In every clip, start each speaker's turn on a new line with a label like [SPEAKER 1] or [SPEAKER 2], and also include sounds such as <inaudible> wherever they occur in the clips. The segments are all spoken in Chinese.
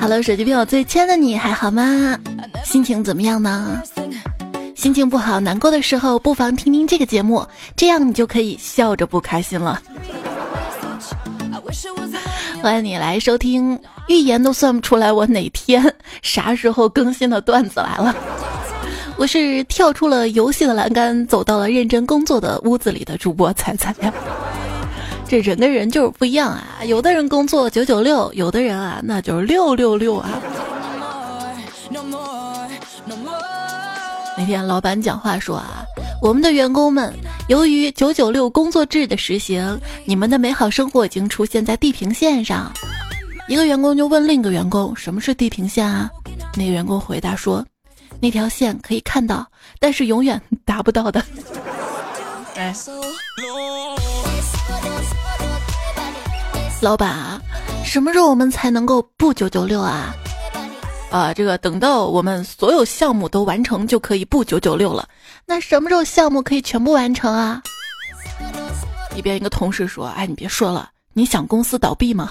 [SPEAKER 1] Hello，手机边我最亲爱的你还好吗？心情怎么样呢？心情不好、难过的时候，不妨听听这个节目，这样你就可以笑着不开心了。欢迎你来收听，预言都算不出来我哪天、啥时候更新的段子来了。我是跳出了游戏的栏杆，走到了认真工作的屋子里的主播彩彩呀。这人跟人就是不一样啊，有的人工作九九六，有的人啊那就是六六六啊。那天老板讲话说啊，我们的员工们，由于九九六工作制的实行，你们的美好生活已经出现在地平线上。一个员工就问另一个员工，什么是地平线啊？那个员工回答说，那条线可以看到，但是永远 <laughs> 达不到的。哎。老板啊，什么时候我们才能够不九九六啊？啊，这个等到我们所有项目都完成就可以不九九六了。那什么时候项目可以全部完成啊？一边一个同事说：“哎，你别说了，你想公司倒闭吗？”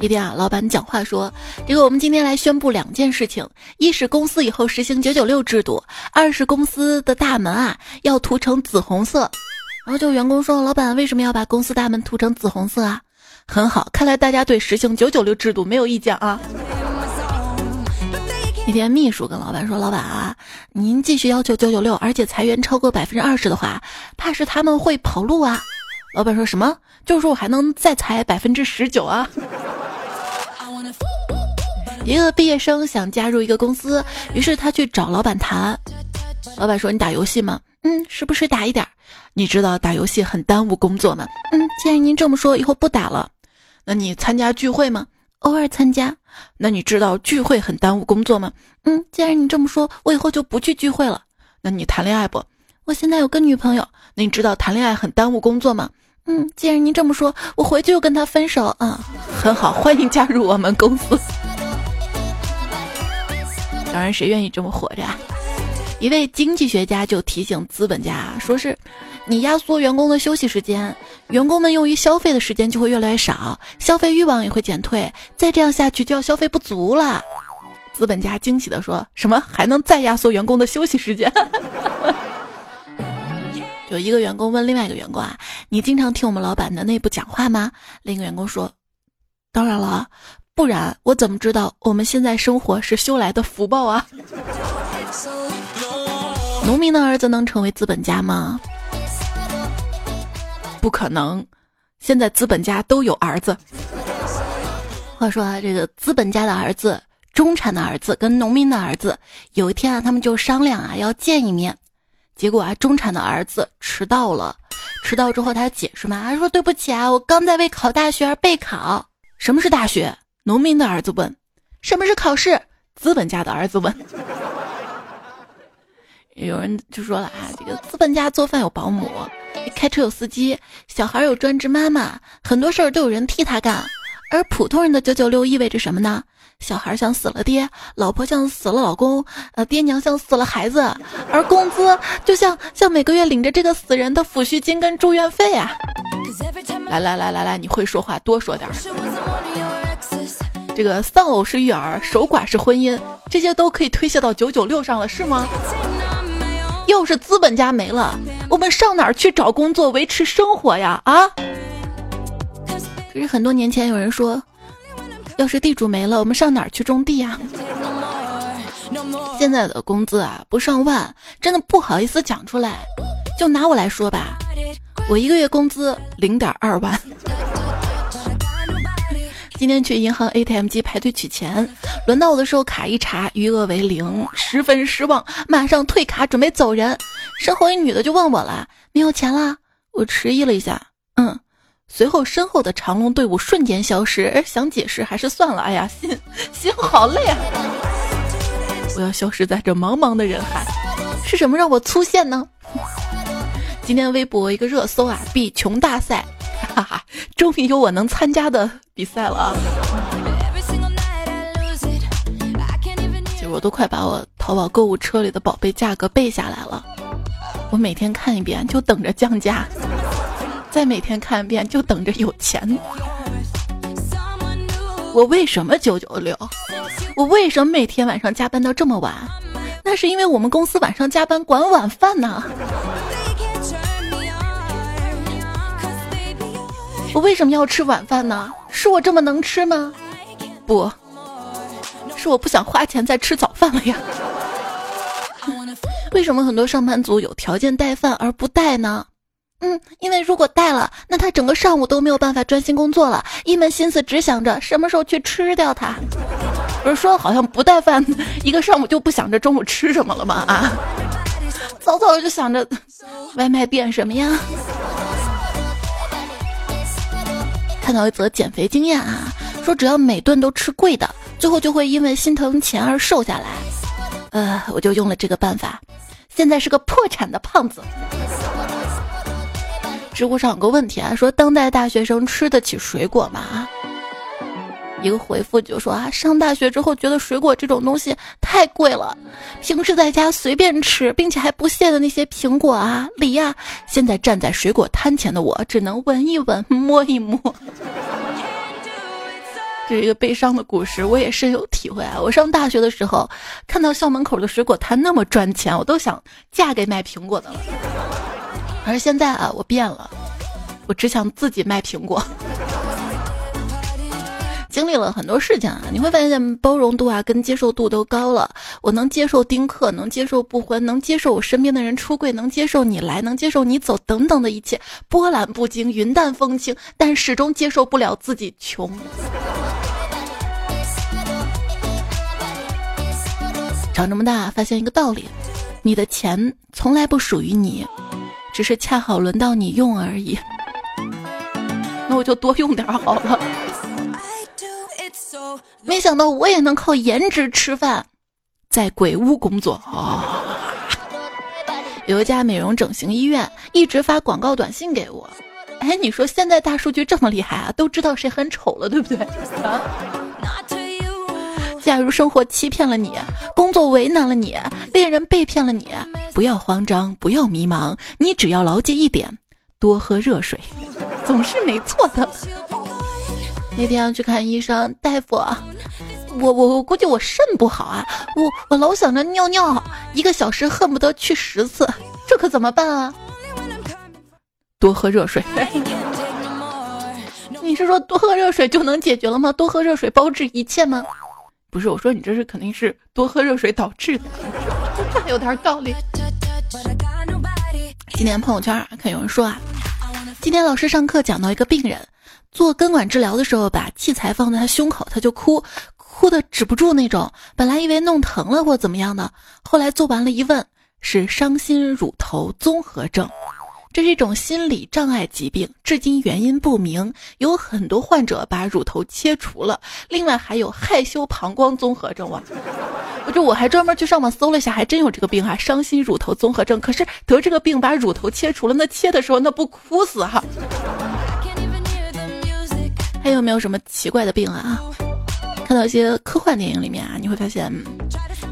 [SPEAKER 1] 一天啊，老板讲话说：“这个我们今天来宣布两件事情，一是公司以后实行九九六制度，二是公司的大门啊要涂成紫红色。”然后就员工说：“老板为什么要把公司大门涂成紫红色啊？”很好，看来大家对实行九九六制度没有意见啊。一天，秘书跟老板说：“老板啊，您继续要求九九六，而且裁员超过百分之二十的话，怕是他们会跑路啊。”老板说什么？就是说我还能再裁百分之十九啊。一个毕业生想加入一个公司，于是他去找老板谈。老板说：“你打游戏吗？嗯，是不是打一点？你知道打游戏很耽误工作吗？嗯，既然您这么说，以后不打了。那你参加聚会吗？偶尔参加。那你知道聚会很耽误工作吗？嗯，既然你这么说，我以后就不去聚会了。那你谈恋爱不？我现在有个女朋友。那你知道谈恋爱很耽误工作吗？嗯，既然您这么说，我回去就跟他分手。啊，很好，欢迎加入我们公司。”当然，谁愿意这么活着？一位经济学家就提醒资本家，说是你压缩员工的休息时间，员工们用于消费的时间就会越来越少，消费欲望也会减退，再这样下去就要消费不足了。资本家惊喜的说：“什么还能再压缩员工的休息时间？” <laughs> 有一个员工问另外一个员工啊：“你经常听我们老板的内部讲话吗？”另一个员工说：“当然了。”不然我怎么知道我们现在生活是修来的福报啊？农民的儿子能成为资本家吗？不可能，现在资本家都有儿子。话说啊，这个资本家的儿子、中产的儿子跟农民的儿子，有一天啊，他们就商量啊要见一面，结果啊，中产的儿子迟到了，迟到之后他解释嘛，他说对不起啊，我刚在为考大学而备考。什么是大学？农民的儿子问：“什么是考试？”资本家的儿子问。<laughs> 有人就说了啊，这个资本家做饭有保姆，开车有司机，小孩有专职妈妈，很多事儿都有人替他干。而普通人的九九六意味着什么呢？小孩像死了爹，老婆像死了老公，呃，爹娘像死了孩子，而工资就像像每个月领着这个死人的抚恤金跟住院费啊。来来来来来，你会说话多说点。这个丧偶是育儿，守寡是婚姻，这些都可以推卸到九九六上了，是吗？要是资本家没了，我们上哪儿去找工作维持生活呀？啊！可是很多年前有人说，要是地主没了，我们上哪儿去种地呀？现在的工资啊，不上万，真的不好意思讲出来。就拿我来说吧，我一个月工资零点二万。今天去银行 ATM 机排队取钱，轮到我的时候，卡一查，余额为零，十分失望，马上退卡准备走人。身后一女的就问我了：“没有钱了？”我迟疑了一下，嗯。随后身后的长龙队伍瞬间消失，想解释还是算了。哎呀，心心好累啊！我要消失在这茫茫的人海，是什么让我粗线呢？今天微博一个热搜啊，比穷大赛。<laughs> 哈哈，终于有我能参加的比赛了啊！我都快把我淘宝购物车里的宝贝价格背下来了。我每天看一遍，就等着降价；再每天看一遍，就等着有钱。我为什么九九六？我为什么每天晚上加班到这么晚？那是因为我们公司晚上加班管晚饭呢。我为什么要吃晚饭呢？是我这么能吃吗？不是，我不想花钱再吃早饭了呀。为什么很多上班族有条件带饭而不带呢？嗯，因为如果带了，那他整个上午都没有办法专心工作了，一门心思只想着什么时候去吃掉它。不是说好像不带饭，一个上午就不想着中午吃什么了吗？啊，早早就想着外卖变什么呀？看到一则减肥经验啊，说只要每顿都吃贵的，最后就会因为心疼钱而瘦下来。呃，我就用了这个办法，现在是个破产的胖子。知乎上有个问题啊，说当代大学生吃得起水果吗？啊一个回复就说啊，上大学之后觉得水果这种东西太贵了，平时在家随便吃，并且还不屑的那些苹果啊、梨啊，现在站在水果摊前的我，只能闻一闻、摸一摸。这是一个悲伤的故事，我也深有体会啊！我上大学的时候，看到校门口的水果摊那么赚钱，我都想嫁给卖苹果的了。而现在啊，我变了，我只想自己卖苹果。经历了很多事情啊，你会发现包容度啊跟接受度都高了。我能接受丁克，能接受不婚，能接受我身边的人出柜，能接受你来，能接受你走，等等的一切波澜不惊、云淡风轻，但始终接受不了自己穷。长这么大，发现一个道理：你的钱从来不属于你，只是恰好轮到你用而已。那我就多用点好了。没想到我也能靠颜值吃饭，在鬼屋工作啊！有一家美容整形医院一直发广告短信给我。哎，你说现在大数据这么厉害啊，都知道谁很丑了，对不对？啊？<laughs> 假如生活欺骗了你，工作为难了你，恋人被骗了你，不要慌张，不要迷茫，你只要牢记一点：多喝热水，总是没错的。那天要去看医生，大夫，我我我估计我肾不好啊，我我老想着尿尿，一个小时恨不得去十次，这可怎么办啊？多喝热水。你是说多喝热水就能解决了吗？多喝热水包治一切吗？不是，我说你这是肯定是多喝热水导致的，这有点道理。今天朋友圈看有人说啊，今天老师上课讲到一个病人。做根管治疗的时候，把器材放在他胸口，他就哭，哭的止不住那种。本来以为弄疼了或怎么样的，后来做完了，一问是伤心乳头综合症，这是一种心理障碍疾病，至今原因不明。有很多患者把乳头切除了，另外还有害羞膀胱综合症哇！我这我还专门去上网搜了一下，还真有这个病啊，伤心乳头综合症。可是得这个病把乳头切除了，那切的时候那不哭死哈？还有没有什么奇怪的病啊？看到一些科幻电影里面啊，你会发现，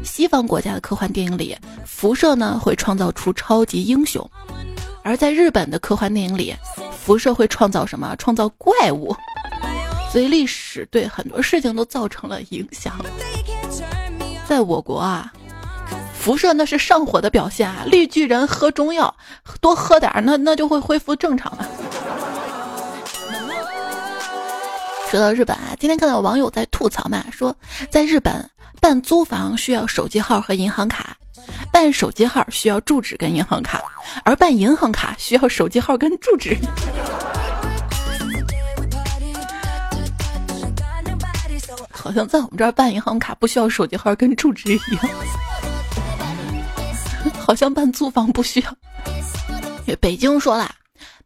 [SPEAKER 1] 西方国家的科幻电影里，辐射呢会创造出超级英雄；而在日本的科幻电影里，辐射会创造什么？创造怪物。所以历史对很多事情都造成了影响。在我国啊，辐射那是上火的表现啊！绿巨人喝中药，多喝点儿，那那就会恢复正常了。说到日本啊，今天看到网友在吐槽嘛，说在日本办租房需要手机号和银行卡，办手机号需要住址跟银行卡，而办银行卡需要手机号跟住址。<laughs> 好像在我们这儿办银行卡不需要手机号跟住址一样，<laughs> 好像办租房不需要。北京说了，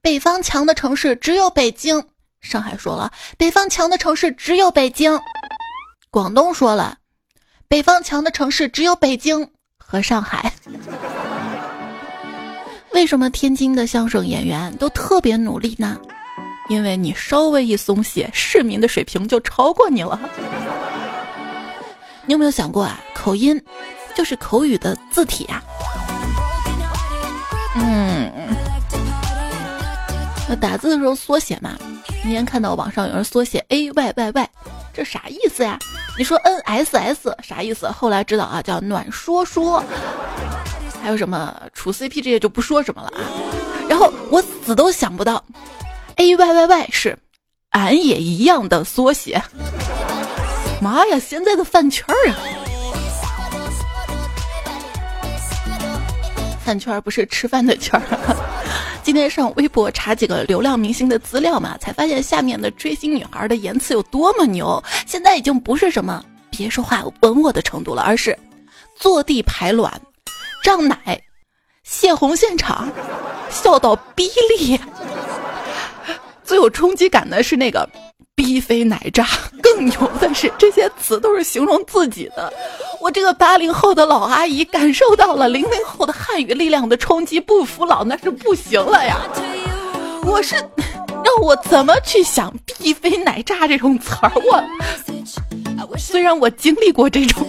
[SPEAKER 1] 北方强的城市只有北京。上海说了，北方强的城市只有北京。广东说了，北方强的城市只有北京和上海。<laughs> 为什么天津的相声演员都特别努力呢？因为你稍微一松懈，市民的水平就超过你了。你有没有想过啊？口音，就是口语的字体啊。嗯，打字的时候缩写嘛。今天看到网上有人缩写 A Y Y Y，这啥意思呀？你说 N S S 啥意思？后来知道啊，叫暖说说。还有什么处 CP 这些就不说什么了啊。然后我死都想不到，A Y Y Y 是俺也一样的缩写。妈呀，现在的饭圈啊！饭圈不是吃饭的圈儿。今天上微博查几个流量明星的资料嘛，才发现下面的追星女孩的言辞有多么牛。现在已经不是什么别说话吻我的程度了，而是坐地排卵、胀奶、泄洪现场、笑到逼裂。<laughs> 最有冲击感的是那个。逼飞奶炸，更牛的是，这些词都是形容自己的。我这个八零后的老阿姨感受到了零零后的汉语力量的冲击，不服老那是不行了呀！我是让我怎么去想“逼飞奶炸”这种词儿？我虽然我经历过这种。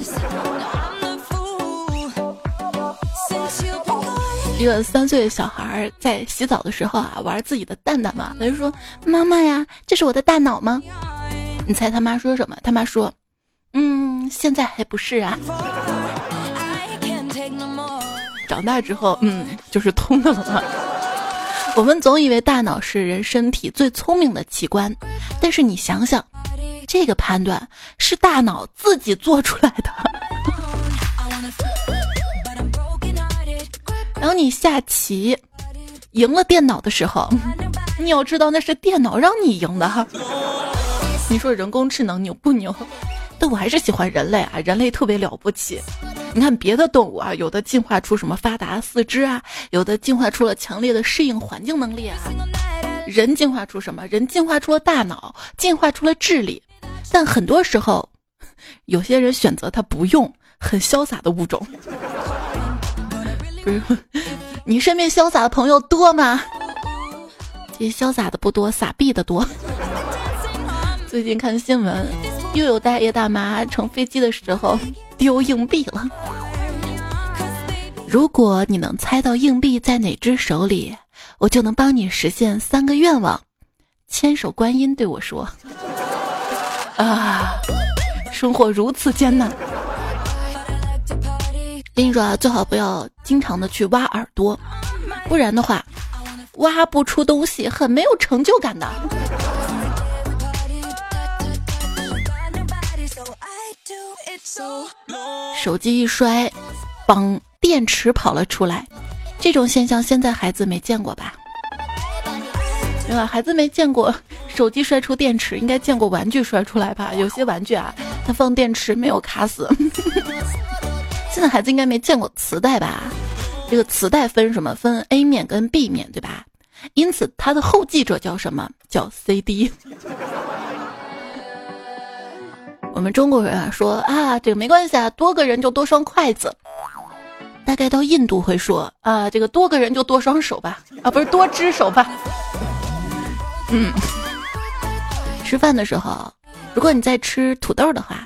[SPEAKER 1] 一个三岁的小孩在洗澡的时候啊，玩自己的蛋蛋嘛，他就说：“妈妈呀，这是我的大脑吗？”你猜他妈说什么？他妈说：“嗯，现在还不是啊。”长大之后，嗯，就是通的了。我们总以为大脑是人身体最聪明的器官，但是你想想，这个判断是大脑自己做出来的。当你下棋赢了电脑的时候，<laughs> 你要知道那是电脑让你赢的哈。你说人工智能牛不牛？但我还是喜欢人类啊，人类特别了不起。你看别的动物啊，有的进化出什么发达四肢啊，有的进化出了强烈的适应环境能力啊。人进化出什么？人进化出了大脑，进化出了智力。但很多时候，有些人选择他不用，很潇洒的物种。不是，你身边潇洒的朋友多吗？这潇洒的不多，撒币的多。<laughs> 最近看新闻，又有大爷大妈乘飞机的时候丢硬币了。如果你能猜到硬币在哪只手里，我就能帮你实现三个愿望。千手观音对我说：“啊，生活如此艰难。”跟你说啊，最好不要经常的去挖耳朵，不然的话，挖不出东西，很没有成就感的。手机一摔，帮电池跑了出来，这种现象现在孩子没见过吧？对吧？孩子没见过手机摔出电池，应该见过玩具摔出来吧？有些玩具啊，它放电池没有卡死。<laughs> 现在孩子应该没见过磁带吧？这个磁带分什么？分 A 面跟 B 面，对吧？因此它的后继者叫什么？叫 CD。<laughs> 我们中国人啊说啊，这个没关系啊，多个人就多双筷子。大概到印度会说啊，这个多个人就多双手吧？啊，不是多只手吧？嗯。吃饭的时候，如果你在吃土豆的话。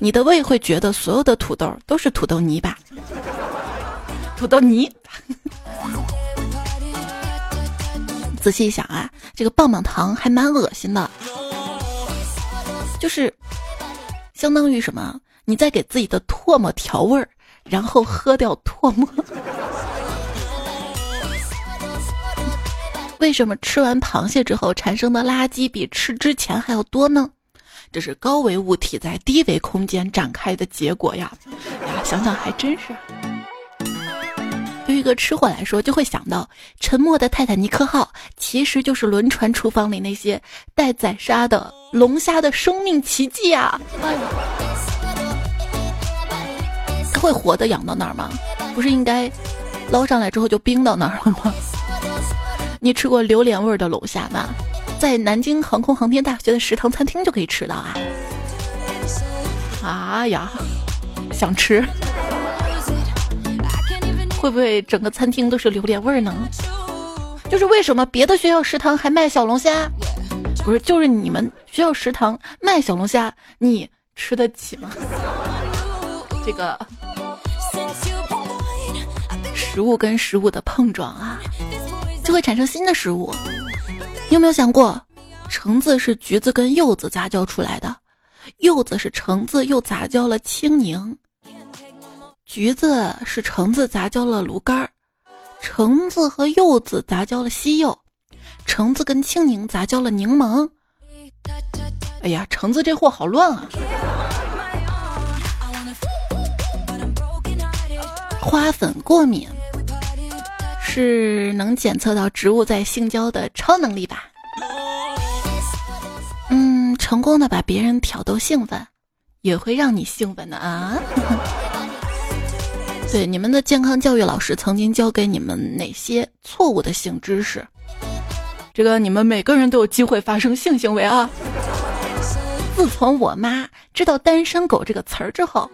[SPEAKER 1] 你的胃会觉得所有的土豆都是土豆泥吧？土豆泥。<laughs> 仔细一想啊，这个棒棒糖还蛮恶心的，就是相当于什么？你在给自己的唾沫调味儿，然后喝掉唾沫。<laughs> 为什么吃完螃蟹之后产生的垃圾比吃之前还要多呢？这是高维物体在低维空间展开的结果呀！呀，想想还真是。对于一个吃货来说，就会想到沉没的泰坦尼克号其实就是轮船厨房里那些待宰杀的龙虾的生命奇迹啊！它会活的养到那儿吗？不是应该捞上来之后就冰到那儿了吗？你吃过榴莲味儿的龙虾吗？在南京航空航天大学的食堂餐厅就可以吃到啊！啊呀，想吃，会不会整个餐厅都是榴莲味儿呢？就是为什么别的学校食堂还卖小龙虾？不是，就是你们学校食堂卖小龙虾，你吃得起吗？这个食物跟食物的碰撞啊，就会产生新的食物。你有没有想过，橙子是橘子跟柚子杂交出来的，柚子是橙子又杂交了青柠，橘子是橙子杂交了芦柑，橙子和柚子杂交了西柚，橙子跟青柠杂交了柠檬。哎呀，橙子这货好乱啊！花粉过敏是能检测到植物在性交的超能力吧？嗯，成功的把别人挑逗兴奋，也会让你兴奋的啊！<laughs> 对，你们的健康教育老师曾经教给你们哪些错误的性知识？这个你们每个人都有机会发生性行为啊！自从我妈知道“单身狗”这个词儿之后，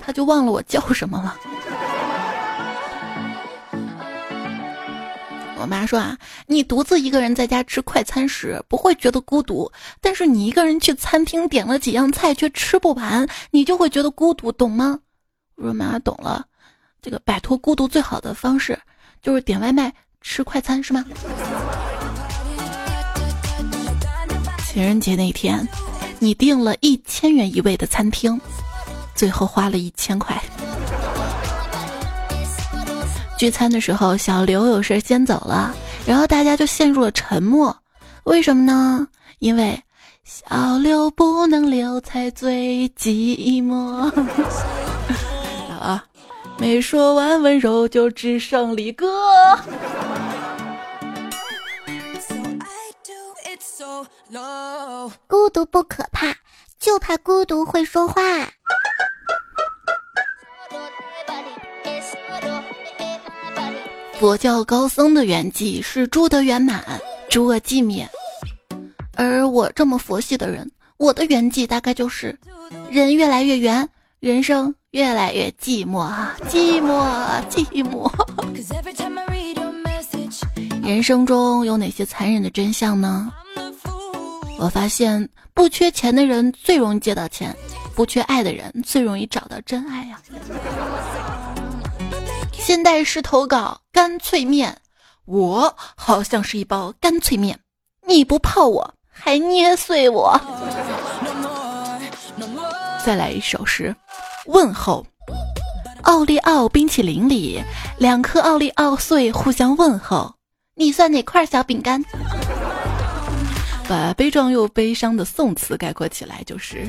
[SPEAKER 1] 她就忘了我叫什么了。我妈说啊，你独自一个人在家吃快餐时不会觉得孤独，但是你一个人去餐厅点了几样菜却吃不完，你就会觉得孤独，懂吗？我说妈懂了，这个摆脱孤独最好的方式就是点外卖吃快餐，是吗？情人节那天，你订了一千元一位的餐厅，最后花了一千块。聚餐的时候，小刘有事先走了，然后大家就陷入了沉默。为什么呢？因为小刘不能留才最寂寞。<laughs> 啊，没说完温柔就只剩离歌。
[SPEAKER 2] 孤独不可怕，就怕孤独会说话。
[SPEAKER 1] 佛教高僧的圆寂是诸德圆满，诸恶寂灭。而我这么佛系的人，我的圆寂大概就是人越来越圆，人生越来越寂寞啊，寂寞寂寞。人生中有哪些残忍的真相呢？我发现不缺钱的人最容易借到钱，不缺爱的人最容易找到真爱呀。现代诗投稿干脆面，我好像是一包干脆面，你不泡我还捏碎我。再来一首诗，问候。奥利奥冰淇淋里两颗奥利奥碎互相问候，你算哪块小饼干？把悲壮又悲伤的宋词概括起来，就是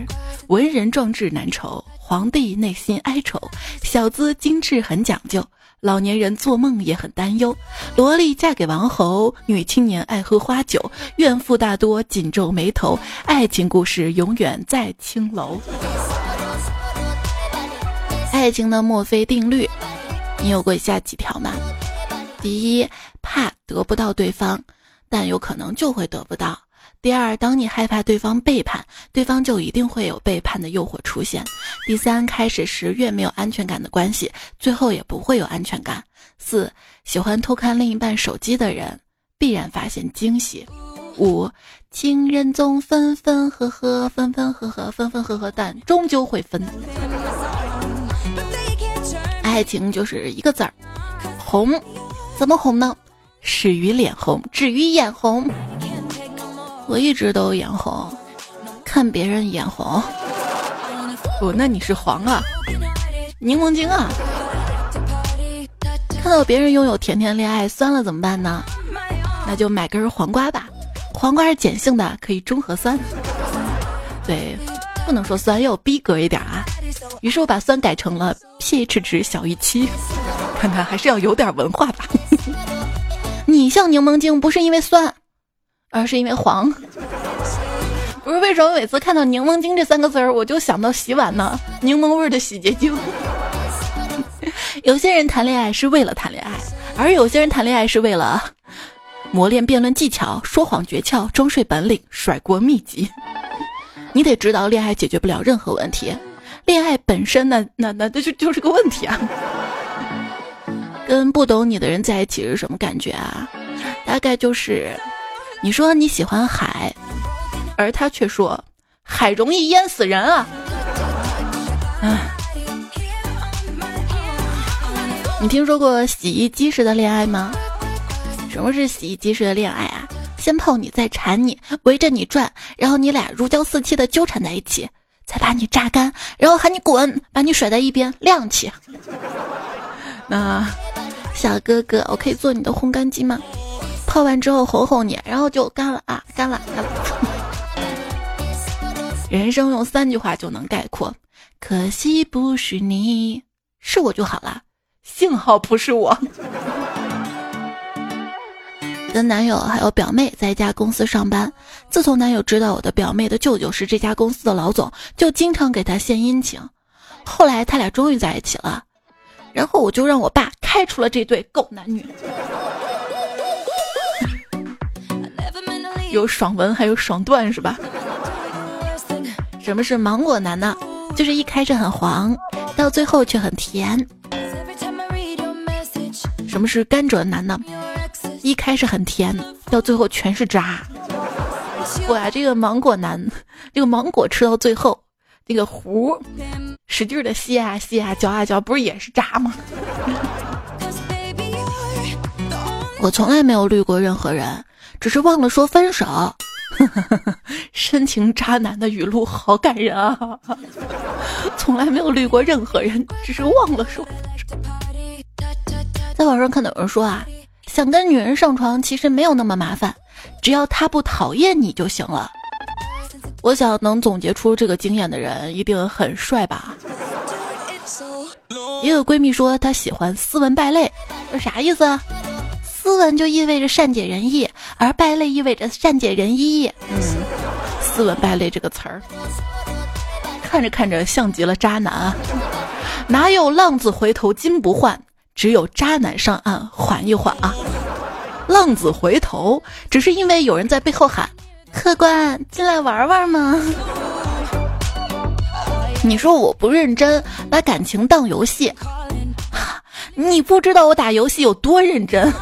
[SPEAKER 1] 文人壮志难酬，皇帝内心哀愁，小资精致很讲究，老年人做梦也很担忧，萝莉嫁给王侯，女青年爱喝花酒，怨妇大多紧皱眉头，爱情故事永远在青楼。爱情的墨菲定律，你有过以下几条吗？第一，怕得不到对方，但有可能就会得不到。第二，当你害怕对方背叛，对方就一定会有背叛的诱惑出现。第三，开始时越没有安全感的关系，最后也不会有安全感。四，喜欢偷看另一半手机的人，必然发现惊喜。五，情人总分分合合，分分合合，分分合合，但终究会分。爱情就是一个字儿，红。怎么红呢？始于脸红，止于眼红。我一直都眼红，看别人眼红。哦，那你是黄啊，柠檬精啊。看到别人拥有甜甜恋爱，酸了怎么办呢？那就买根黄瓜吧，黄瓜是碱性的，可以中和酸。对，不能说酸，要逼格一点啊。于是我把酸改成了 pH 值小于七，看看还是要有点文化吧。你像柠檬精，不是因为酸。而是因为黄，不是为什么每次看到“柠檬精”这三个字儿，我就想到洗碗呢？柠檬味的洗洁精。<laughs> 有些人谈恋爱是为了谈恋爱，而有些人谈恋爱是为了磨练辩论技巧、说谎诀窍、装睡本领、甩锅秘籍。你得知道，恋爱解决不了任何问题，恋爱本身那那那那就就是个问题啊。跟不懂你的人在一起是什么感觉啊？大概就是。你说你喜欢海，而他却说海容易淹死人啊！唉，你听说过洗衣机式的恋爱吗？什么是洗衣机式的恋爱啊？先泡你，再缠你，围着你转，然后你俩如胶似漆的纠缠在一起，再把你榨干，然后喊你滚，把你甩在一边晾起。那小哥哥，我可以做你的烘干机吗？泡完之后哄哄你，然后就干了啊，干了，干了。<laughs> 人生用三句话就能概括：可惜不是你，是我就好了。幸好不是我。<laughs> 跟男友还有表妹在一家公司上班。自从男友知道我的表妹的舅舅是这家公司的老总，就经常给他献殷勤。后来他俩终于在一起了，然后我就让我爸开除了这对狗男女。有爽文还有爽段是吧？什么是芒果男呢？就是一开始很黄，到最后却很甜。什么是甘蔗男呢？一开始很甜，到最后全是渣。我呀，这个芒果男，这个芒果吃到最后，那个核使劲的吸啊吸啊嚼啊嚼，不是也是渣吗？<laughs> 我从来没有绿过任何人，只是忘了说分手。<laughs> 深情渣男的语录好感人啊！从来没有绿过任何人，只是忘了说。在网上看到有人说啊。想跟女人上床，其实没有那么麻烦，只要她不讨厌你就行了。我想能总结出这个经验的人，一定很帅吧？也有闺蜜说她喜欢斯文败类，这啥意思？啊？斯文就意味着善解人意，而败类意味着善解人意。嗯，斯文败类这个词儿，看着看着像极了渣男啊！哪有浪子回头金不换？只有渣男上岸缓一缓啊！浪子回头，只是因为有人在背后喊：“客官进来玩玩吗？”你说我不认真，把感情当游戏，<sighs> 你不知道我打游戏有多认真。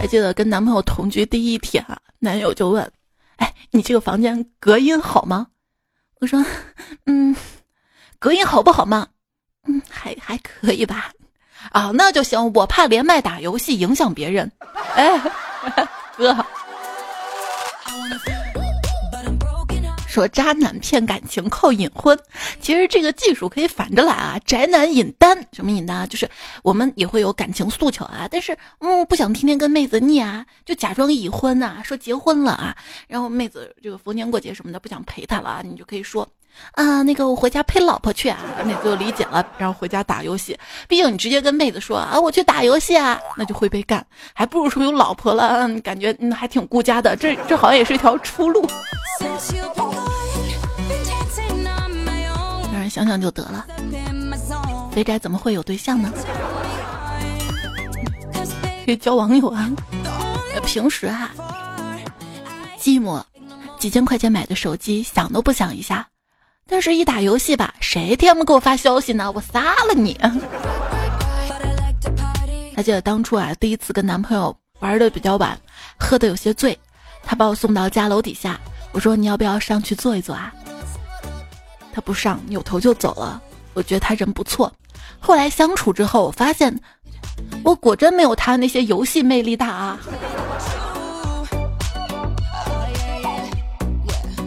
[SPEAKER 1] 还记得跟男朋友同居第一天啊，男友就问：“哎，你这个房间隔音好吗？”我说：“嗯，隔音好不好嘛？”嗯，还还可以吧，啊，那就行。我怕连麦打游戏影响别人。哎，<laughs> 哥，说渣男骗感情靠隐婚，其实这个技术可以反着来啊。宅男隐单，什么隐单啊？就是我们也会有感情诉求啊，但是嗯，不想天天跟妹子腻啊，就假装已婚呐，说结婚了啊，然后妹子这个逢年过节什么的不想陪他了啊，你就可以说。啊，那个我回家陪老婆去啊，妹子就理解了，然后回家打游戏。毕竟你直接跟妹子说啊，我去打游戏啊，那就会被干，还不如说有老婆了，感觉嗯还挺顾家的。这这好像也是一条出路。让人想想就得了。肥宅怎么会有对象呢？<laughs> 可以交网友啊。平时啊，寂寞，几千块钱买的手机，想都不想一下。但是，一打游戏吧，谁天不给我发消息呢？我杀了你！还记得当初啊，第一次跟男朋友玩的比较晚，喝的有些醉，他把我送到家楼底下，我说你要不要上去坐一坐啊？他不上，扭头就走了。我觉得他人不错，后来相处之后，我发现我果真没有他那些游戏魅力大啊。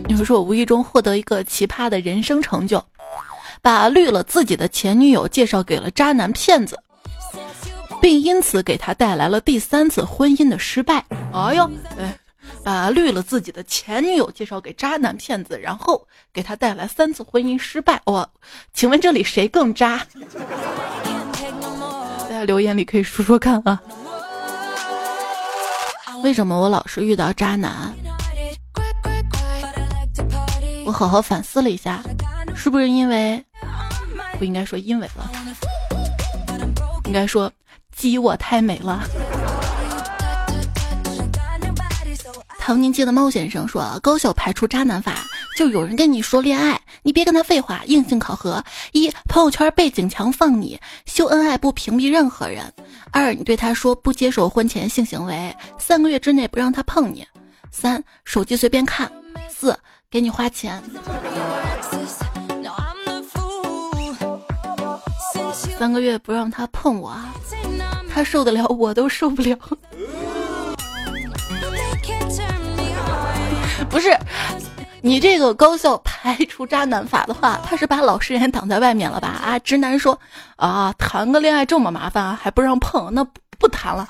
[SPEAKER 1] 你们说我无意中获得一个奇葩的人生成就，把绿了自己的前女友介绍给了渣男骗子，并因此给他带来了第三次婚姻的失败。哎呦，哎，把绿了自己的前女友介绍给渣男骗子，然后给他带来三次婚姻失败。我，请问这里谁更渣？大家留言里可以说说看啊。为什么我老是遇到渣男？我好好反思了一下，是不是因为不应该说因为了，应该说鸡我太美了。唐宁街的猫先生说：“高效排除渣男法，就有人跟你说恋爱，你别跟他废话，硬性考核：一、朋友圈背景墙放你，秀恩爱不屏蔽任何人；二、你对他说不接受婚前性行为，三个月之内不让他碰你；三、手机随便看；四。”给你花钱，三个月不让他碰我，他受得了，我都受不了。不是，你这个高校排除渣男法的话，他是把老实人挡在外面了吧？啊，直男说啊，谈个恋爱这么麻烦啊，还不让碰，那不谈了。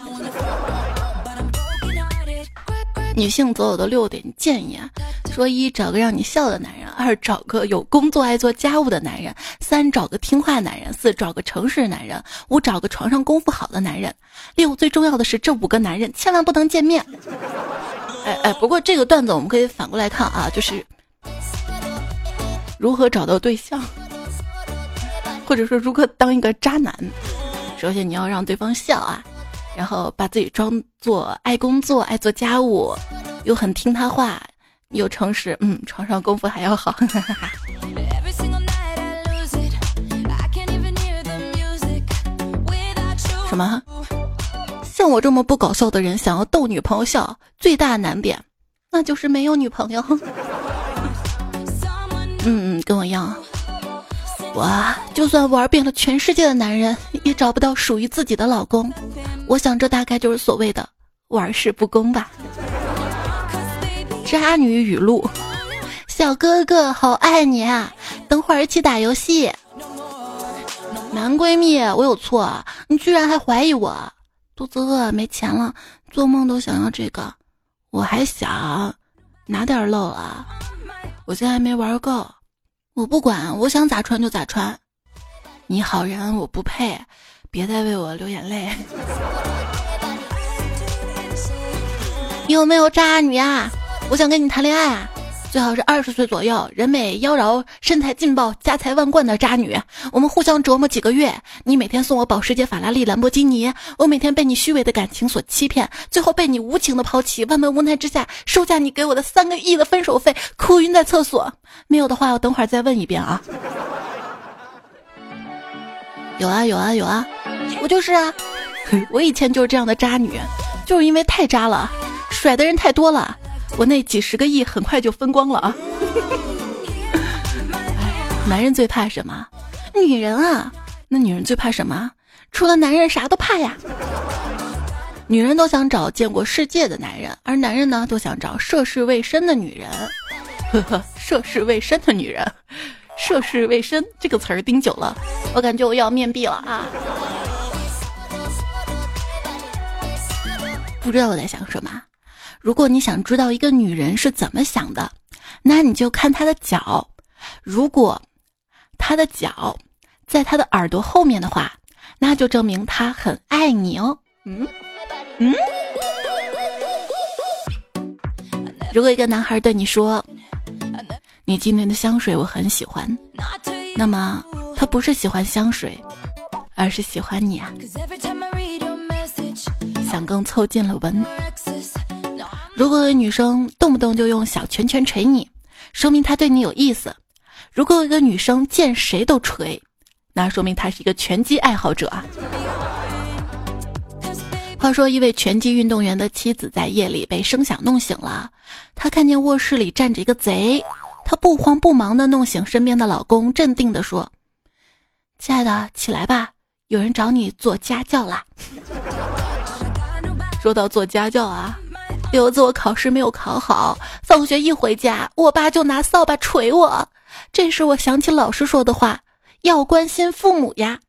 [SPEAKER 1] 女性择偶的六点建议啊，说一找个让你笑的男人，二找个有工作爱做家务的男人，三找个听话男人，四找个诚实男人，五找个床上功夫好的男人，六最重要的是这五个男人千万不能见面。哎哎，不过这个段子我们可以反过来看啊，就是如何找到对象，或者说如何当一个渣男。首先你要让对方笑啊。然后把自己装作爱工作、爱做家务，又很听他话，又诚实，嗯，床上功夫还要好。什么？像我这么不搞笑的人，想要逗女朋友笑，最大难点，那就是没有女朋友。<laughs> 嗯嗯，跟我一样。我就算玩遍了全世界的男人，也找不到属于自己的老公。我想，这大概就是所谓的玩世不恭吧。渣女语录：小哥哥好爱你啊，等会儿一起打游戏。男闺蜜，我有错，你居然还怀疑我。肚子饿，没钱了，做梦都想要这个。我还想哪点漏啊？我现在还没玩够。我不管，我想咋穿就咋穿。你好人，我不配，别再为我流眼泪。你有没有渣女啊？我想跟你谈恋爱啊，最好是二十岁左右，人美妖娆，身材劲爆，家财万贯的渣女。我们互相折磨几个月，你每天送我保时捷、法拉利、兰博基尼，我每天被你虚伪的感情所欺骗，最后被你无情的抛弃。万般无奈之下，收下你给我的三个亿的分手费，哭晕在厕所。没有的话，我等会儿再问一遍啊。有啊有啊有啊，我就是啊，<laughs> 我以前就是这样的渣女，就是因为太渣了，甩的人太多了，我那几十个亿很快就分光了啊。<laughs> 男人最怕什么？女人啊，那女人最怕什么？除了男人啥都怕呀。女人都想找见过世界的男人，而男人呢都想找涉世未深的女人。呵呵，涉世未深的女人，涉世未深这个词儿盯久了，我感觉我要面壁了啊！不知道我在想什么。如果你想知道一个女人是怎么想的，那你就看她的脚。如果她的脚在她的耳朵后面的话，那就证明她很爱你哦。嗯嗯。如果一个男孩对你说，你今天的香水我很喜欢，那么他不是喜欢香水，而是喜欢你啊，想更凑近了闻。如果女生动不动就用小拳拳捶你，说明她对你有意思；如果一个女生见谁都捶，那说明她是一个拳击爱好者啊。话说，一位拳击运动员的妻子在夜里被声响弄醒了，他看见卧室里站着一个贼。她不慌不忙地弄醒身边的老公，镇定地说：“亲爱的，起来吧，有人找你做家教啦。<laughs> ”说到做家教啊，有一次我考试没有考好，放学一回家，我爸就拿扫把捶我。这时我想起老师说的话：“要关心父母呀。”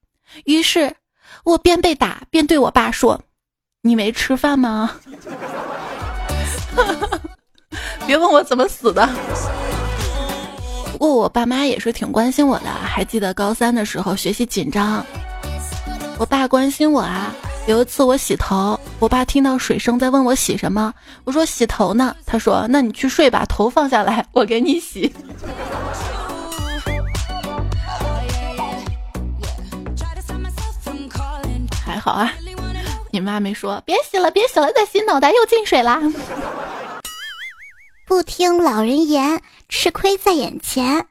[SPEAKER 1] 于是，我边被打边对我爸说：“你没吃饭吗？” <laughs> 别问我怎么死的。不过我爸妈也是挺关心我的，还记得高三的时候学习紧张，我爸关心我啊。有一次我洗头，我爸听到水声在问我洗什么，我说洗头呢。他说：“那你去睡吧，头放下来，我给你洗。<laughs> ”还好啊，你妈没说别洗了，别洗了，再洗脑袋又进水啦。
[SPEAKER 2] 不听老人言。吃亏在眼前，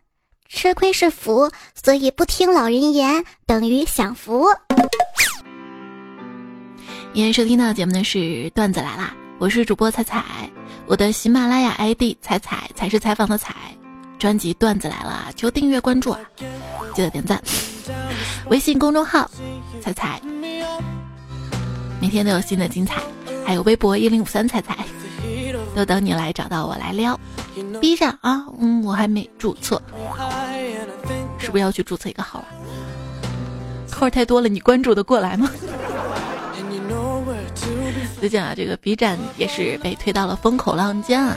[SPEAKER 2] 吃亏是福，所以不听老人言等于享福。
[SPEAKER 1] 今天收听到的节目呢是段子来啦，我是主播彩彩，我的喜马拉雅 ID 彩彩才是采访的彩。专辑段子来了，求订阅关注啊，记得点赞。微信公众号彩彩，每天都有新的精彩，还有微博一零五三彩彩，都等你来找到我来撩。B 站啊，嗯，我还没注册，是不是要去注册一个号啊？号太多了，你关注的过来吗？最近啊，这个 B 站也是被推到了风口浪尖啊。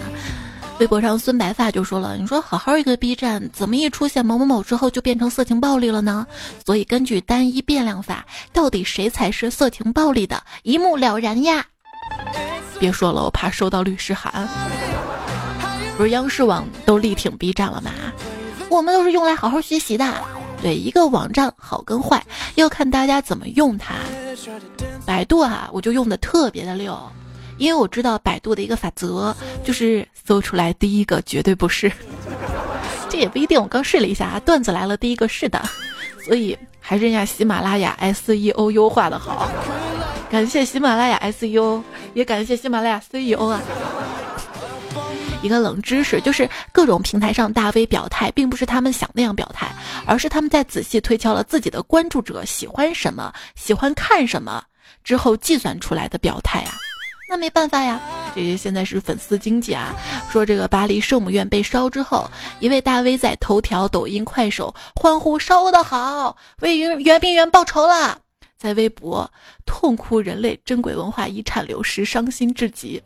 [SPEAKER 1] 微博上孙白发就说了：“你说好好一个 B 站，怎么一出现某某某之后就变成色情暴力了呢？所以根据单一变量法，到底谁才是色情暴力的，一目了然呀！别说了，我怕收到律师函。不是央视网都力挺 B 站了吗？我们都是用来好好学习的。对一个网站好跟坏，要看大家怎么用它。百度啊，我就用的特别的溜。”因为我知道百度的一个法则，就是搜出来第一个绝对不是。<laughs> 这也不一定，我刚试了一下啊，段子来了第一个是的，所以还是人家喜马拉雅 SEO 优化的好。感谢喜马拉雅 SEO，也感谢喜马拉雅 CEO 啊。一个冷知识就是，各种平台上大 V 表态，并不是他们想那样表态，而是他们在仔细推敲了自己的关注者喜欢什么、喜欢看什么之后计算出来的表态啊。那没办法呀，这些现在是粉丝经济啊。说这个巴黎圣母院被烧之后，一位大 V 在头条、抖音、快手欢呼烧得好，为圆圆明园报仇了。在微博痛哭人类珍贵文化遗产流失，伤心至极。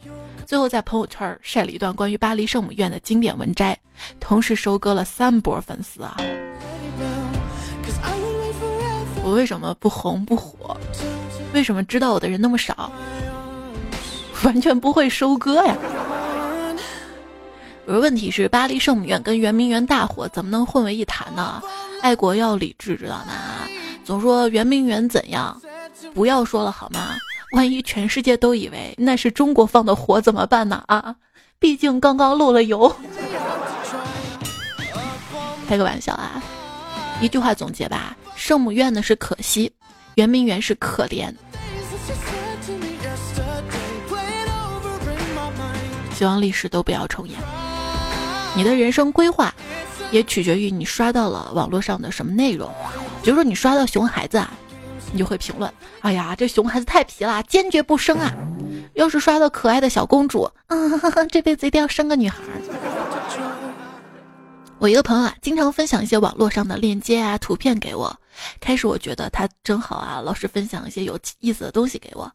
[SPEAKER 1] 最后在朋友圈晒了一段关于巴黎圣母院的经典文摘，同时收割了三波粉丝啊。我为什么不红不火？为什么知道我的人那么少？完全不会收割呀！我说问题是巴黎圣母院跟圆明园大火怎么能混为一谈呢？爱国要理智，知道吗？总说圆明园怎样，不要说了好吗？万一全世界都以为那是中国放的火怎么办呢？啊，毕竟刚刚漏了油。开个玩笑啊！一句话总结吧：圣母院呢是可惜，圆明园是可怜。希望历史都不要重演。你的人生规划，也取决于你刷到了网络上的什么内容。比如说你刷到熊孩子啊，你就会评论：“哎呀，这熊孩子太皮了，坚决不生啊！”要是刷到可爱的小公主，啊，这辈子一定要生个女孩。我一个朋友啊，经常分享一些网络上的链接啊、图片给我。开始我觉得他真好啊，老是分享一些有意思的东西给我。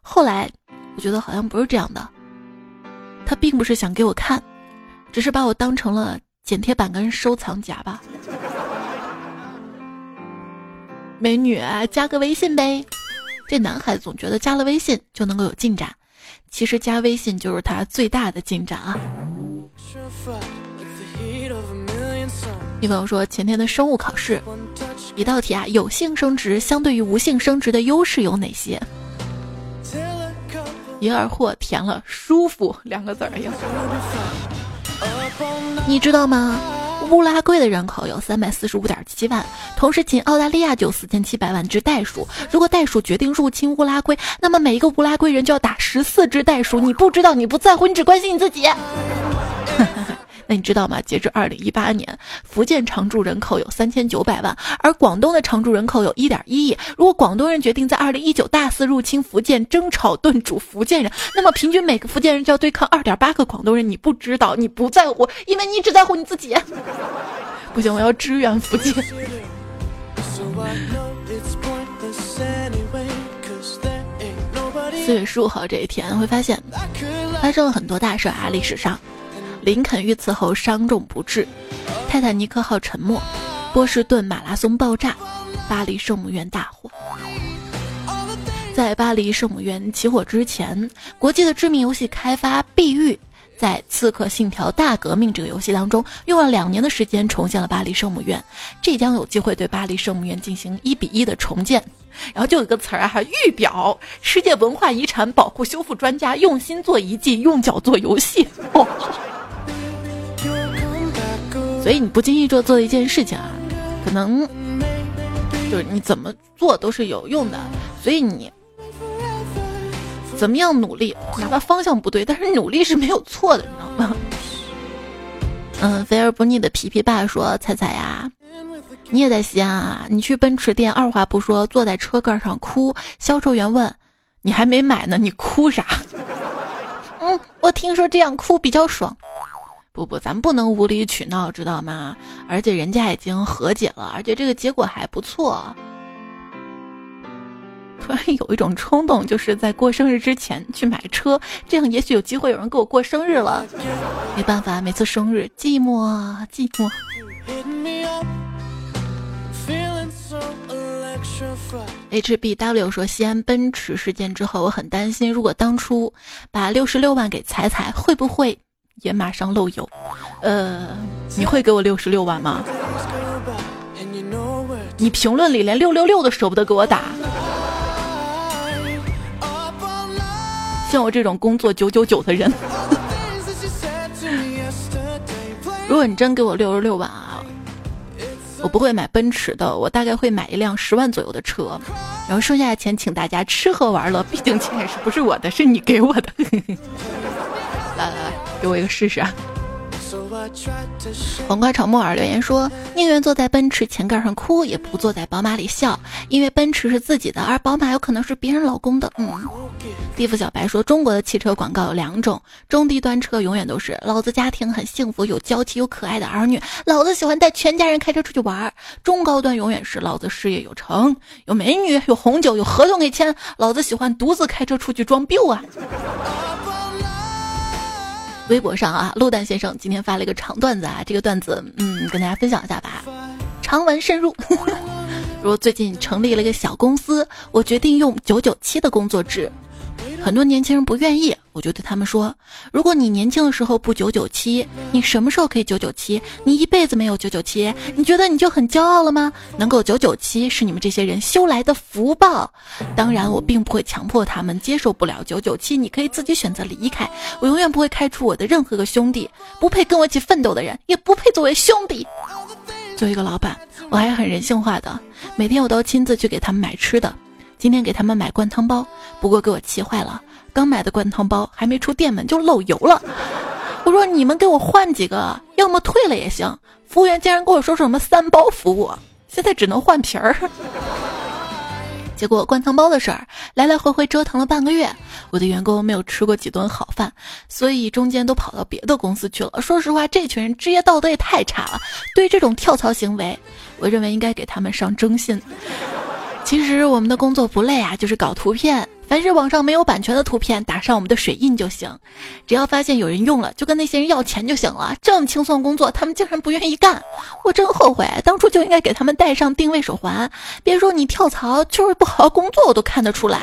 [SPEAKER 1] 后来我觉得好像不是这样的。他并不是想给我看，只是把我当成了剪贴板跟收藏夹吧。美女，加个微信呗。这男孩子总觉得加了微信就能够有进展，其实加微信就是他最大的进展啊。女朋友说前天的生物考试，一道题啊，有性生殖相对于无性生殖的优势有哪些？一二货填了“舒服”两个字儿呀。你知道吗？乌拉圭的人口有三百四十五点七万，同时仅澳大利亚就有四千七百万只袋鼠。如果袋鼠决定入侵乌拉圭，那么每一个乌拉圭人就要打十四只袋鼠。你不知道，你不在乎，你只关心你自己。<laughs> 那你知道吗？截至二零一八年，福建常住人口有三千九百万，而广东的常住人口有一点一亿。如果广东人决定在二零一九大肆入侵福建，争吵 <laughs> 炖煮福建人，那么平均每个福建人就要对抗二点八个广东人。你不知道，你不在乎，因为你只在乎你自己。<laughs> 不行，我要支援福建。四月十五号这一天，会发现发生了很多大事啊，历史上。林肯遇刺后伤重不治，泰坦尼克号沉没，波士顿马拉松爆炸，巴黎圣母院大火。在巴黎圣母院起火之前，国际的知名游戏开发碧玉在《刺客信条：大革命》这个游戏当中用了两年的时间重现了巴黎圣母院，这将有机会对巴黎圣母院进行一比一的重建。然后就有一个词儿啊，预表世界文化遗产保护修复专家用心做遗迹，用脚做游戏。哦。<laughs> 所以你不经意做做的一件事情啊，可能就是你怎么做都是有用的。所以你怎么样努力，哪怕方向不对，但是努力是没有错的，你知道吗？嗯，肥而不腻的皮皮爸说：“彩彩呀，你也在西安啊？你去奔驰店，二话不说坐在车盖上哭。销售员问：你还没买呢，你哭啥？<laughs> 嗯，我听说这样哭比较爽。不不，咱不能无理取闹，知道吗？而且人家已经和解了，而且这个结果还不错。”突然有一种冲动，就是在过生日之前去买车，这样也许有机会有人给我过生日了。没办法，每次生日寂寞寂寞。HBW 说，西安奔驰事件之后，我很担心，如果当初把六十六万给彩彩，会不会也马上漏油？呃，你会给我六十六万吗？你评论里连六六六都舍不得给我打。像我这种工作九九九的人，如果你真给我六十六万啊，我不会买奔驰的，我大概会买一辆十万左右的车，然后剩下的钱请大家吃喝玩乐，毕竟钱也是不是我的，是你给我的。来来来，给我一个试试啊！黄瓜炒木耳留言说：“宁愿坐在奔驰前盖上哭，也不坐在宝马里笑，因为奔驰是自己的，而宝马有可能是别人老公的。”嗯，地府小白说：“中国的汽车广告有两种，中低端车永远都是老子家庭很幸福，有娇妻有可爱的儿女，老子喜欢带全家人开车出去玩；中高端永远是老子事业有成，有美女，有红酒，有合同给签，老子喜欢独自开车出去装逼啊。”微博上啊，陆蛋先生今天发了一个长段子啊，这个段子嗯，跟大家分享一下吧。长文深入。<laughs> 如最近成立了一个小公司，我决定用九九七的工作制。很多年轻人不愿意，我就对他们说：如果你年轻的时候不九九七，你什么时候可以九九七？你一辈子没有九九七，你觉得你就很骄傲了吗？能够九九七是你们这些人修来的福报。当然，我并不会强迫他们接受不了九九七，你可以自己选择离开。我永远不会开除我的任何个兄弟，不配跟我一起奋斗的人，也不配作为兄弟。作为一个老板，我还是很人性化的，每天我都亲自去给他们买吃的。今天给他们买灌汤包，不过给我气坏了。刚买的灌汤包还没出店门就漏油了。<laughs> 我说你们给我换几个，要么退了也行。服务员竟然跟我说什么三包服务，现在只能换皮儿。<laughs> 结果灌汤包的事儿来来回回折腾了半个月，我的员工没有吃过几顿好饭，所以中间都跑到别的公司去了。说实话，这群人职业道德也太差了。对这种跳槽行为，我认为应该给他们上征信。其实我们的工作不累啊，就是搞图片。凡是网上没有版权的图片，打上我们的水印就行。只要发现有人用了，就跟那些人要钱就行了。这么轻松工作，他们竟然不愿意干，我真后悔，当初就应该给他们戴上定位手环。别说你跳槽，就是不好好工作，我都看得出来。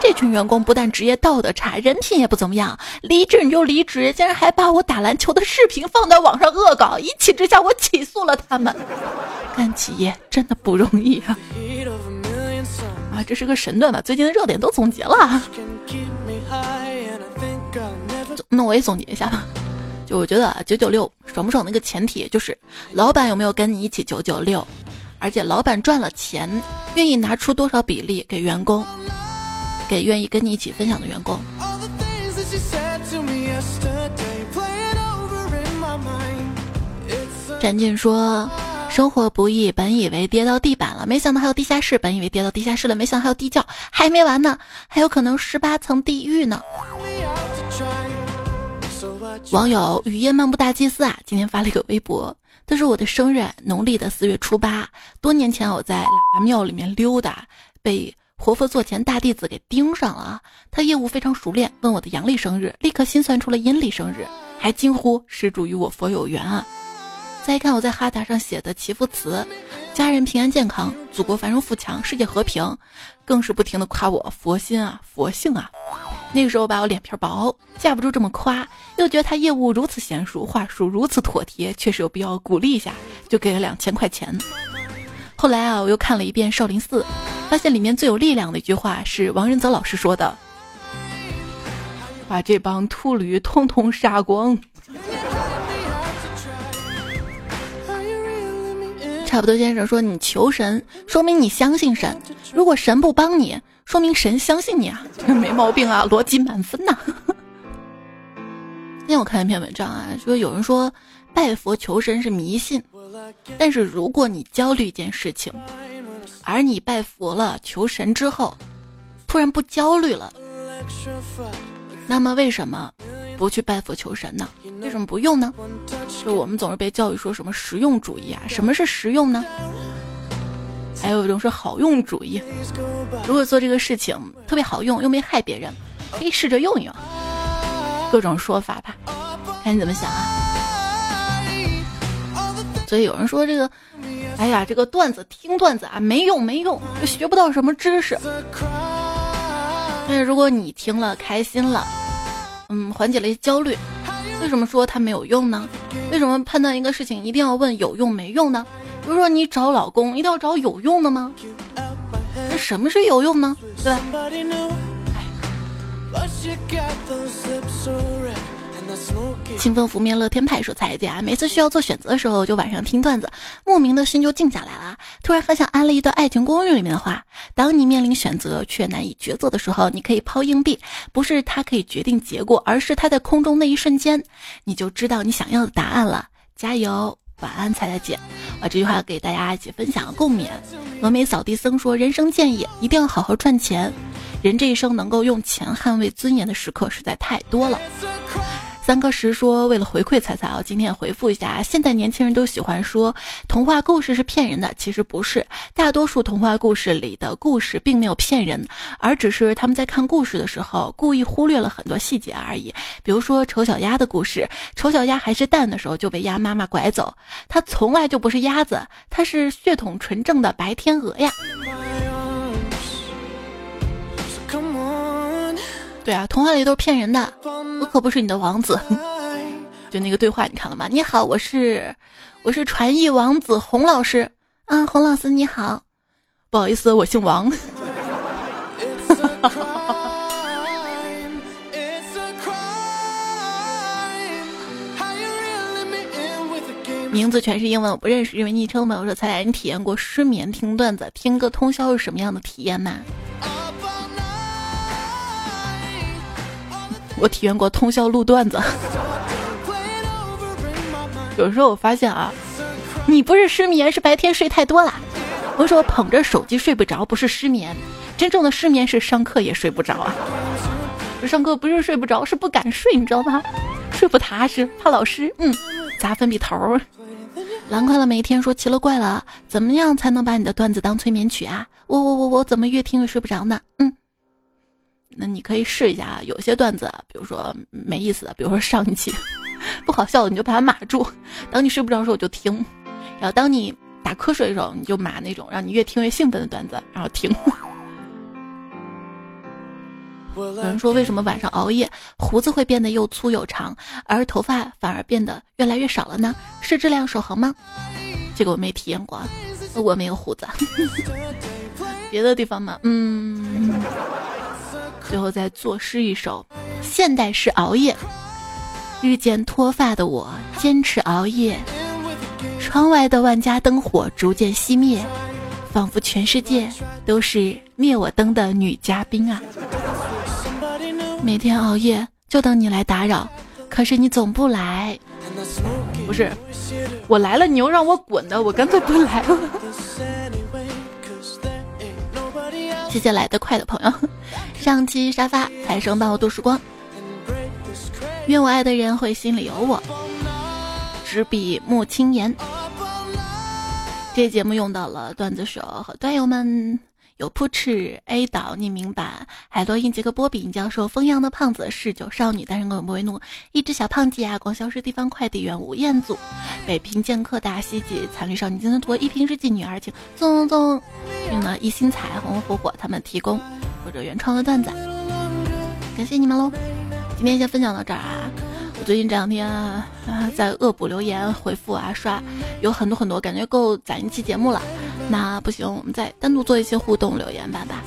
[SPEAKER 1] 这群员工不但职业道德差，人品也不怎么样。离职你就离职，竟然还把我打篮球的视频放到网上恶搞。一气之下，我起诉了他们。干企业真的不容易啊。啊，这是个神段吧？最近的热点都总结了。那我也总结一下吧。就我觉得啊九九六爽不爽？那个前提就是老板有没有跟你一起九九六，而且老板赚了钱，愿意拿出多少比例给员工，给愿意跟你一起分享的员工。展静说。生活不易，本以为跌到地板了，没想到还有地下室；本以为跌到地下室了，没想到还有地窖，还没完呢，还有可能十八层地狱呢。网友雨夜漫步大祭司啊，今天发了一个微博，他说我的生日农历的四月初八，多年前我在庙里面溜达，被活佛座前大弟子给盯上了，他业务非常熟练，问我的阳历生日，立刻心算出了阴历生日，还惊呼施主与我佛有缘啊。再一看我在哈达上写的祈福词，家人平安健康，祖国繁荣富强，世界和平，更是不停的夸我佛心啊，佛性啊。那个时候吧，我脸皮薄，架不住这么夸，又觉得他业务如此娴熟，话术如此妥帖，确实有必要鼓励一下，就给了两千块钱。后来啊，我又看了一遍《少林寺》，发现里面最有力量的一句话是王仁泽老师说的：“把这帮秃驴通通杀光。”差不多先生说：“你求神，说明你相信神；如果神不帮你，说明神相信你啊，这 <laughs> 没毛病啊，逻辑满分呐。”今天我看一篇文章啊，说有人说拜佛求神是迷信，但是如果你焦虑一件事情，而你拜佛了求神之后，突然不焦虑了，那么为什么不去拜佛求神呢？为什么不用呢？就我们总是被教育说什么实用主义啊？什么是实用呢？还有一种是好用主义。如果做这个事情特别好用，又没害别人，可以试着用一用。各种说法吧，看你怎么想啊。所以有人说这个，哎呀，这个段子听段子啊没用没用，学不到什么知识。但是如果你听了开心了，嗯，缓解了一些焦虑，为什么说它没有用呢？为什么判断一个事情一定要问有用没用呢？比如说你找老公一定要找有用的吗？那什么是有用呢？对吧？清风拂面乐天派说：“彩姐啊，每次需要做选择的时候，就晚上听段子，莫名的心就静下来了。突然很想安了一段《爱情公寓》里面的话：当你面临选择却难以抉择的时候，你可以抛硬币，不是它可以决定结果，而是它在空中那一瞬间，你就知道你想要的答案了。加油，晚安，彩彩姐。把这句话给大家一起分享共勉。峨眉扫地僧说：人生建议一定要好好赚钱。人这一生能够用钱捍卫尊严的时刻实在太多了。”三哥石说：“为了回馈彩彩啊，今天回复一下。现在年轻人都喜欢说童话故事是骗人的，其实不是。大多数童话故事里的故事并没有骗人，而只是他们在看故事的时候故意忽略了很多细节而已。比如说丑小鸭的故事，丑小鸭还是蛋的时候就被鸭妈妈拐走，它从来就不是鸭子，它是血统纯正的白天鹅呀。”对啊，童话里都是骗人的，我可不是你的王子。<laughs> 就那个对话，你看了吗？你好，我是我是传艺王子洪老师。啊，洪老师你好，不好意思，我姓王。<laughs> 名字全是英文，我不认识。因为昵称嘛？我说彩彩，你体验过失眠听段子、听歌通宵是什么样的体验吗？我体验过通宵录段子，<laughs> 有时候我发现啊，你不是失眠，是白天睡太多了。我说捧着手机睡不着，不是失眠，真正的失眠是上课也睡不着啊。上课不是睡不着，是不敢睡，你知道吗？睡不踏实，怕老师嗯砸粉笔头。狼快乐每一天说奇了怪了，怎么样才能把你的段子当催眠曲啊？我我我我怎么越听越睡不着呢？嗯。那你可以试一下啊，有些段子，比如说没意思的，比如说上一期 <laughs> 不好笑的，你就把它码住。等你睡不着的时候，我就听；然后当你打瞌睡的时候，你就码那种让你越听越兴奋的段子，然后听。<laughs> 有人说，为什么晚上熬夜胡子会变得又粗又长，而头发反而变得越来越少了呢？是质量守恒吗？这个我没体验过，我没有胡子。<laughs> 别的地方嘛，嗯。最后再作诗一首：现代式熬夜，日渐脱发的我坚持熬夜。窗外的万家灯火逐渐熄灭，仿佛全世界都是灭我灯的女嘉宾啊！每天熬夜就等你来打扰，可是你总不来。不是，我来了你又让我滚的，我干脆不来了。谢谢来得快的朋友，<laughs> 上期沙发财神伴我度时光，愿我爱的人会心里有我。执笔木青言，这节目用到了段子手和段友们。有扑哧 A 岛匿名版，海洛因杰克波比教授，风样的胖子嗜酒少女，单身狗不为怒，一只小胖鸡啊，光消失地方快递员吴彦祖，北平剑客大西姐，残绿少女金森图，一瓶日记女儿情，纵纵用了一心彩红火火他们提供或者原创的段子，感谢你们喽！今天先分享到这儿啊。我最近这两天啊，在恶补留言回复啊，刷有很多很多，感觉够攒一期节目了。那不行，我们再单独做一些互动留言吧吧。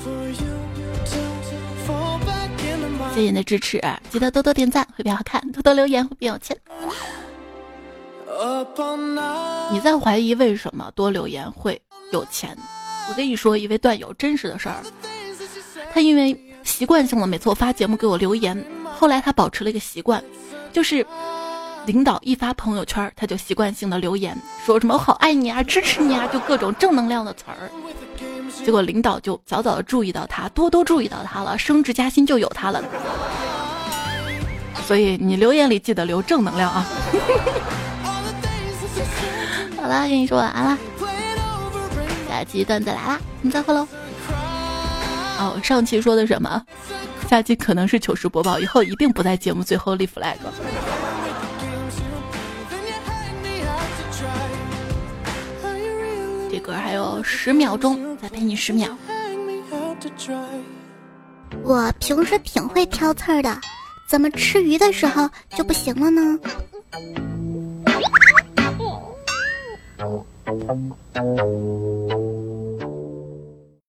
[SPEAKER 1] 谢谢你的支持，记得多多点赞会变好看，多多留言会变有钱。你在怀疑为什么多留言会有钱？我跟你说一位段友真实的事儿，他因为习惯性的每次我发节目给我留言，后来他保持了一个习惯，就是领导一发朋友圈，他就习惯性的留言，说什么“我好爱你啊，支持你啊”，就各种正能量的词儿。结果领导就早早的注意到他，多多注意到他了，升职加薪就有他了。所以你留言里记得留正能量啊！<laughs> 好啦，跟你说晚安啦。下期段子来啦，我们再会喽。哦，上期说的什么？下期可能是糗事播报，以后一定不在节目最后立 flag。歌还有十秒钟，再陪你十秒。
[SPEAKER 2] 我平时挺会挑刺儿的，怎么吃鱼的时候就不行了呢？